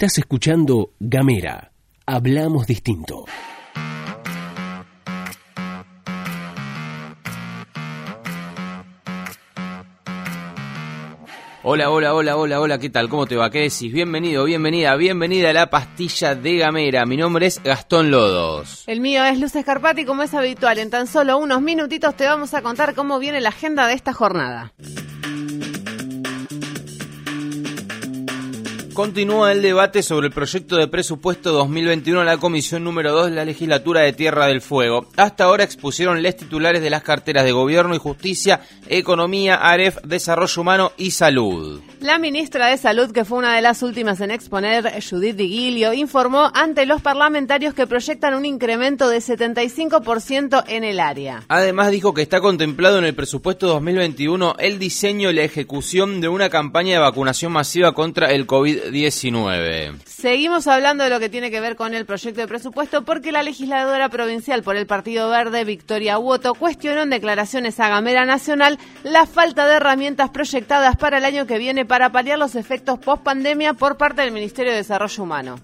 Estás escuchando Gamera. Hablamos distinto. Hola, hola, hola, hola, hola, ¿qué tal? ¿Cómo te va? ¿Qué decís? Bienvenido, bienvenida, bienvenida a la pastilla de Gamera. Mi nombre es Gastón Lodos. El mío es Luz Escarpati, como es habitual. En tan solo unos minutitos te vamos a contar cómo viene la agenda de esta jornada. Continúa el debate sobre el proyecto de presupuesto 2021 en la comisión número 2 de la legislatura de Tierra del Fuego. Hasta ahora expusieron les titulares de las carteras de Gobierno y Justicia, Economía, AREF, Desarrollo Humano y Salud. La ministra de Salud, que fue una de las últimas en exponer, Judith Digilio, informó ante los parlamentarios que proyectan un incremento de 75% en el área. Además dijo que está contemplado en el presupuesto 2021 el diseño y la ejecución de una campaña de vacunación masiva contra el COVID-19. 19. Seguimos hablando de lo que tiene que ver con el proyecto de presupuesto porque la legisladora provincial por el Partido Verde, Victoria Uoto, cuestionó en declaraciones a Gamera Nacional la falta de herramientas proyectadas para el año que viene para paliar los efectos post pandemia por parte del Ministerio de Desarrollo Humano.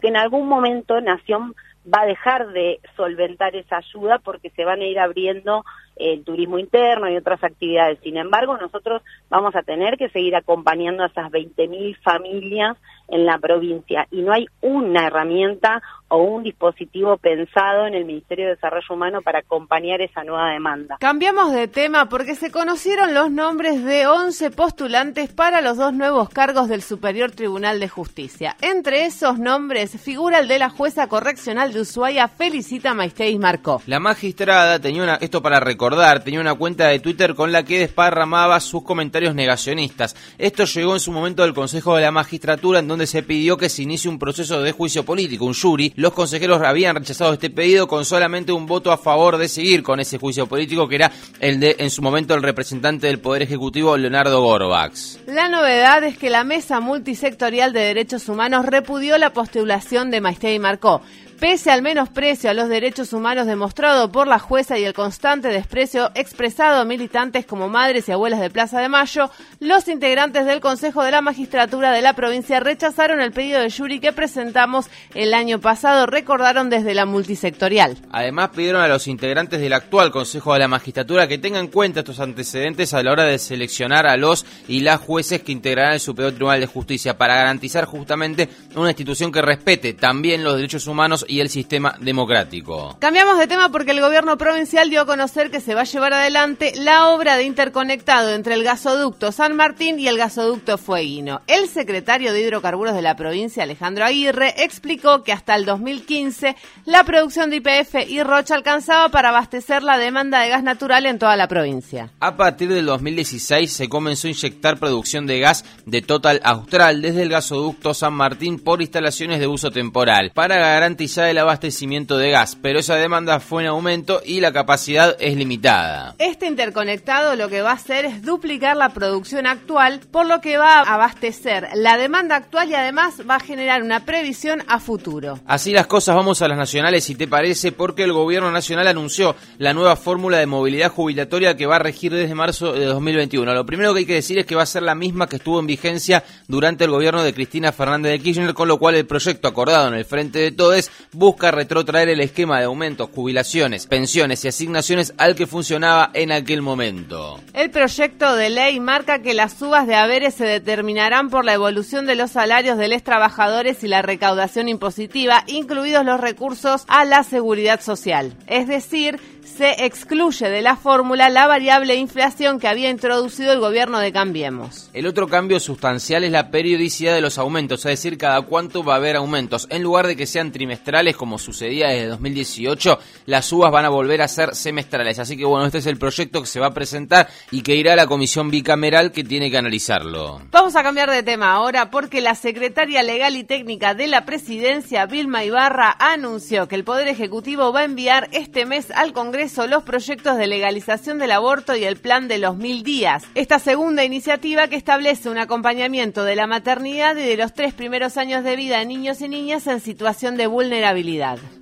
Que en algún momento Nación va a dejar de solventar esa ayuda porque se van a ir abriendo el turismo interno y otras actividades. Sin embargo, nosotros vamos a tener que seguir acompañando a esas 20.000 familias en la provincia y no hay una herramienta o un dispositivo pensado en el Ministerio de Desarrollo Humano para acompañar esa nueva demanda. Cambiamos de tema porque se conocieron los nombres de 11 postulantes para los dos nuevos cargos del Superior Tribunal de Justicia. Entre esos nombres figura el de la jueza correccional de Ushuaia, Felicita Maisteis Marcó. La magistrada tenía una, esto para recordar, tenía una cuenta de Twitter con la que desparramaba sus comentarios negacionistas. Esto llegó en su momento del Consejo de la Magistratura en donde se pidió que se inicie un proceso de juicio político, un jury. Los consejeros habían rechazado este pedido con solamente un voto a favor de seguir con ese juicio político que era el de en su momento el representante del Poder Ejecutivo Leonardo Gorbax. La novedad es que la Mesa Multisectorial de Derechos Humanos repudió la postulación de Maesté y Marcó. Pese al menosprecio a los derechos humanos demostrado por la jueza y el constante desprecio expresado a militantes como madres y abuelas de Plaza de Mayo, los integrantes del Consejo de la Magistratura de la provincia rechazaron el pedido de jury que presentamos el año pasado, recordaron desde la multisectorial. Además pidieron a los integrantes del actual Consejo de la Magistratura que tengan en cuenta estos antecedentes a la hora de seleccionar a los y las jueces que integrarán el Superior Tribunal de Justicia para garantizar justamente una institución que respete también los derechos humanos y el sistema democrático. Cambiamos de tema porque el gobierno provincial dio a conocer que se va a llevar adelante la obra de interconectado entre el gasoducto San Martín y el gasoducto Fueguino. El secretario de Hidrocarburos de la provincia, Alejandro Aguirre, explicó que hasta el 2015 la producción de IPF y Rocha alcanzaba para abastecer la demanda de gas natural en toda la provincia. A partir del 2016 se comenzó a inyectar producción de gas de Total Austral desde el gasoducto San Martín por instalaciones de uso temporal para garantizar el abastecimiento de gas, pero esa demanda fue en aumento y la capacidad es limitada. Este interconectado lo que va a hacer es duplicar la producción actual, por lo que va a abastecer la demanda actual y además va a generar una previsión a futuro. Así las cosas, vamos a las nacionales, si te parece, porque el gobierno nacional anunció la nueva fórmula de movilidad jubilatoria que va a regir desde marzo de 2021. Lo primero que hay que decir es que va a ser la misma que estuvo en vigencia durante el gobierno de Cristina Fernández de Kirchner, con lo cual el proyecto acordado en el Frente de Todes busca retrotraer el esquema de aumentos, jubilaciones, pensiones y asignaciones al que funcionaba en aquel momento. El proyecto de ley marca que las subas de haberes se determinarán por la evolución de los salarios de los trabajadores y la recaudación impositiva, incluidos los recursos a la seguridad social. Es decir, se excluye de la fórmula la variable inflación que había introducido el gobierno de Cambiemos. El otro cambio sustancial es la periodicidad de los aumentos, es decir, cada cuánto va a haber aumentos. En lugar de que sean trimestrales como sucedía desde 2018, las subas van a volver a ser semestrales. Así que bueno, este es el proyecto que se va a presentar y que irá a la comisión bicameral que tiene que analizarlo. Vamos a cambiar de tema ahora porque la secretaria legal y técnica de la presidencia, Vilma Ibarra, anunció que el Poder Ejecutivo va a enviar este mes al Congreso los proyectos de legalización del aborto y el plan de los mil días. Esta segunda iniciativa que establece un acompañamiento de la maternidad y de los tres primeros años de vida de niños y niñas en situación de vulnerabilidad.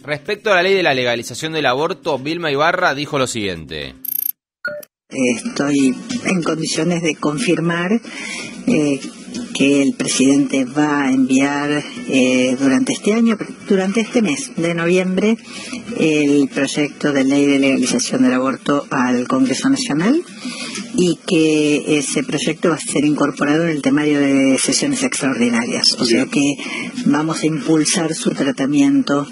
Respecto a la ley de la legalización del aborto, Vilma Ibarra dijo lo siguiente. Estoy en condiciones de confirmar eh, que el presidente va a enviar eh, durante este año, durante este mes de noviembre, el proyecto de ley de legalización del aborto al Congreso Nacional y que ese proyecto va a ser incorporado en el temario de sesiones extraordinarias. O sea que vamos a impulsar su tratamiento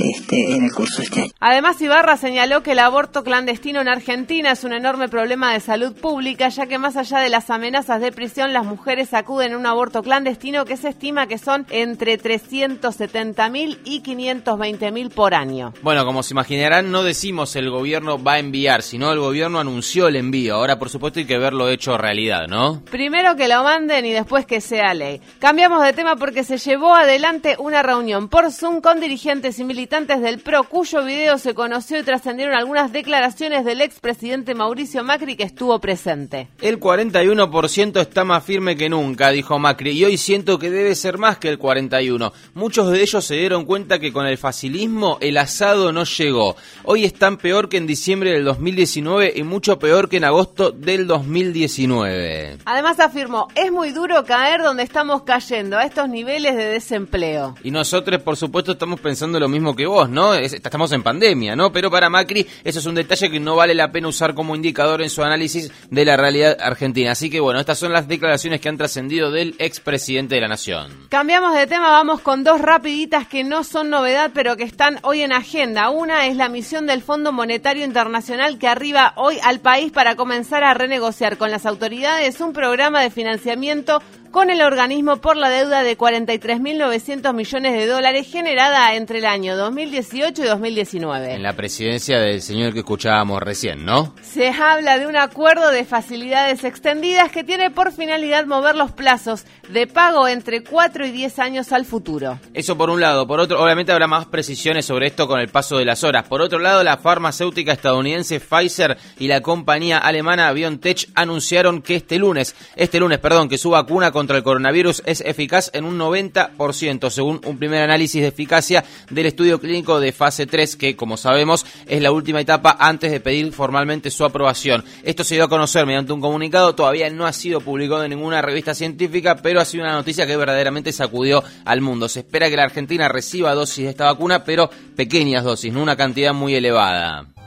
este, en el curso este año. Además, Ibarra señaló que el aborto clandestino en Argentina es un enorme problema de salud pública, ya que más allá de las amenazas de prisión, las mujeres acuden a un aborto clandestino que se estima que son entre 370.000 y 520.000 por año. Bueno, como se imaginarán, no decimos el gobierno va a enviar, sino el gobierno anunció el envío. Ahora, por supuesto, hay que verlo hecho realidad, ¿no? Primero que lo manden y después que sea ley. Cambiamos de tema porque se llevó adelante una reunión por Zoom con dirigentes y militares del PRO, cuyo video se conoció y trascendieron algunas declaraciones del expresidente Mauricio Macri que estuvo presente. El 41% está más firme que nunca, dijo Macri, y hoy siento que debe ser más que el 41%. Muchos de ellos se dieron cuenta que con el facilismo el asado no llegó. Hoy están peor que en diciembre del 2019 y mucho peor que en agosto del 2019. Además afirmó, es muy duro caer donde estamos cayendo, a estos niveles de desempleo. Y nosotros, por supuesto, estamos pensando lo mismo que vos, ¿no? estamos en pandemia, ¿no? Pero para Macri eso es un detalle que no vale la pena usar como indicador en su análisis de la realidad argentina. Así que bueno, estas son las declaraciones que han trascendido del expresidente de la Nación. Cambiamos de tema, vamos con dos rapiditas que no son novedad, pero que están hoy en agenda. Una es la misión del Fondo Monetario Internacional que arriba hoy al país para comenzar a renegociar con las autoridades un programa de financiamiento con el organismo por la deuda de 43.900 millones de dólares generada entre el año 2018 y 2019. En la presidencia del señor que escuchábamos recién, ¿no? Se habla de un acuerdo de facilidades extendidas que tiene por finalidad mover los plazos de pago entre 4 y 10 años al futuro. Eso por un lado. Por otro, obviamente habrá más precisiones sobre esto con el paso de las horas. Por otro lado, la farmacéutica estadounidense Pfizer y la compañía alemana BioNTech anunciaron que este lunes, este lunes, perdón, que su vacuna contra el coronavirus es eficaz en un 90%, según un primer análisis de eficacia del estudio clínico de fase 3, que como sabemos es la última etapa antes de pedir formalmente su aprobación. Esto se dio a conocer mediante un comunicado, todavía no ha sido publicado en ninguna revista científica, pero ha sido una noticia que verdaderamente sacudió al mundo. Se espera que la Argentina reciba dosis de esta vacuna, pero pequeñas dosis, no una cantidad muy elevada.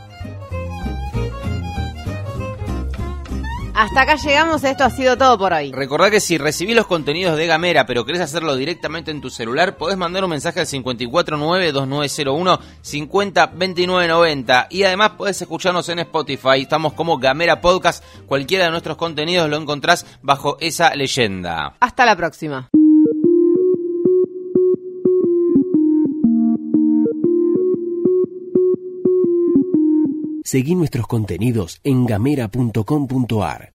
Hasta acá llegamos, esto ha sido todo por hoy. Recordá que si recibís los contenidos de Gamera, pero querés hacerlo directamente en tu celular, podés mandar un mensaje al 549-2901-502990. Y además podés escucharnos en Spotify, estamos como Gamera Podcast. Cualquiera de nuestros contenidos lo encontrás bajo esa leyenda. Hasta la próxima. Seguí nuestros contenidos en gamera.com.ar.